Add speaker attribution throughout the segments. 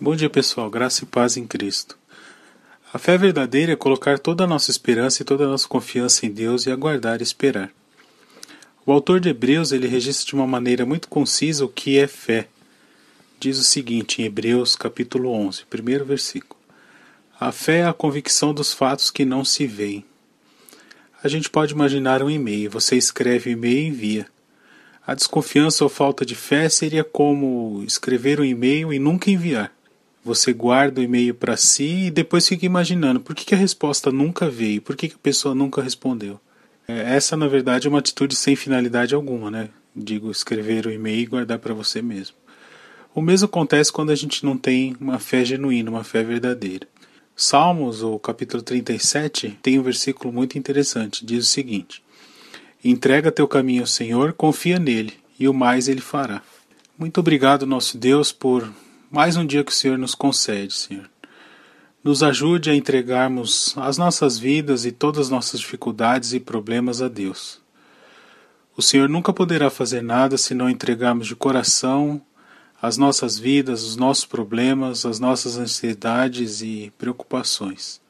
Speaker 1: Bom dia, pessoal. Graça e paz em Cristo. A fé verdadeira é colocar toda a nossa esperança e toda a nossa confiança em Deus e aguardar e esperar. O autor de Hebreus ele registra de uma maneira muito concisa o que é fé. Diz o seguinte em Hebreus capítulo 11, primeiro versículo. A fé é a convicção dos fatos que não se veem. A gente pode imaginar um e-mail. Você escreve o e-mail e envia. A desconfiança ou falta de fé seria como escrever um e-mail e nunca enviar. Você guarda o e-mail para si e depois fica imaginando por que, que a resposta nunca veio, por que, que a pessoa nunca respondeu. É, essa, na verdade, é uma atitude sem finalidade alguma, né? Digo, escrever o e-mail e guardar para você mesmo. O mesmo acontece quando a gente não tem uma fé genuína, uma fé verdadeira. Salmos, o capítulo 37, tem um versículo muito interessante. Diz o seguinte: Entrega teu caminho ao Senhor, confia nele, e o mais ele fará. Muito obrigado, nosso Deus, por mais um dia que o Senhor nos concede, Senhor. Nos ajude a entregarmos as nossas vidas e todas as nossas dificuldades e problemas a Deus. O Senhor nunca poderá fazer nada se não entregarmos de coração as nossas vidas, os nossos problemas, as nossas ansiedades e preocupações.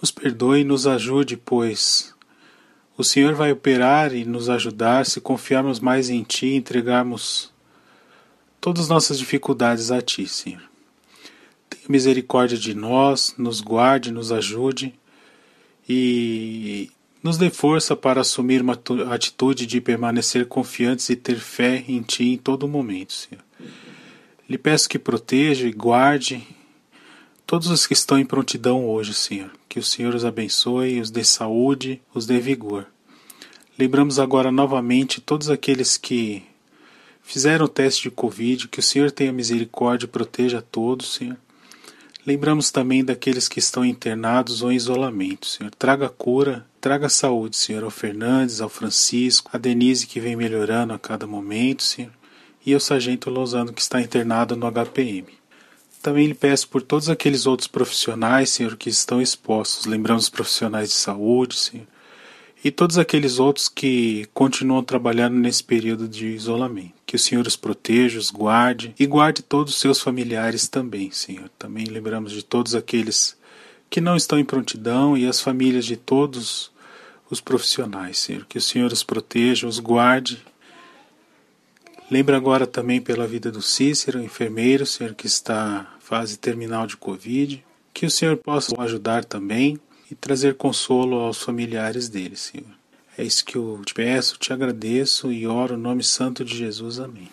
Speaker 1: Nos perdoe e nos ajude, pois o Senhor vai operar e nos ajudar se confiarmos mais em Ti e entregarmos todas as nossas dificuldades a Ti, Senhor. Tenha misericórdia de nós, nos guarde, nos ajude e nos dê força para assumir uma atitude de permanecer confiantes e ter fé em Ti em todo momento, Senhor. Lhe peço que proteja e guarde todos os que estão em prontidão hoje, Senhor. Que o Senhor os abençoe, os dê saúde, os dê vigor. Lembramos agora novamente todos aqueles que fizeram o teste de Covid, que o Senhor tenha misericórdia e proteja a todos, Senhor. Lembramos também daqueles que estão internados ou em isolamento, Senhor. Traga cura, traga saúde, Senhor, ao Fernandes, ao Francisco, a Denise que vem melhorando a cada momento, Senhor, e ao Sargento Lozano que está internado no HPM. Também lhe peço por todos aqueles outros profissionais, Senhor, que estão expostos. Lembramos os profissionais de saúde, Senhor, e todos aqueles outros que continuam trabalhando nesse período de isolamento. Que o Senhor os proteja, os guarde e guarde todos os seus familiares também, Senhor. Também lembramos de todos aqueles que não estão em prontidão e as famílias de todos os profissionais, Senhor. Que o Senhor os proteja, os guarde. Lembra agora também pela vida do Cícero, enfermeiro, Senhor, que está fase terminal de Covid. Que o Senhor possa ajudar também e trazer consolo aos familiares dele, Senhor. É isso que eu te peço, te agradeço e oro no nome santo de Jesus. Amém.